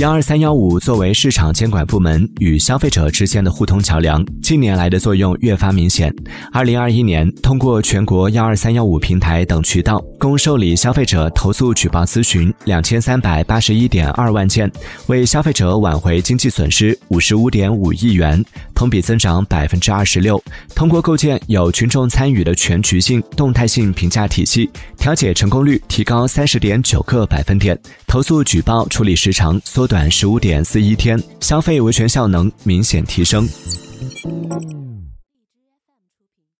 幺二三幺五作为市场监管部门与消费者之间的互通桥梁，近年来的作用越发明显。二零二一年，通过全国幺二三幺五平台等渠道，共受理消费者投诉举报咨询两千三百八十一点二万件，为消费者挽回经济损失五十五点五亿元，同比增长百分之二十六。通过构建有群众参与的全局性、动态性评价体系，调解成功率提高三十点九个百分点，投诉举报处理时长缩。短十五点四一天，消费维权效能明显提升。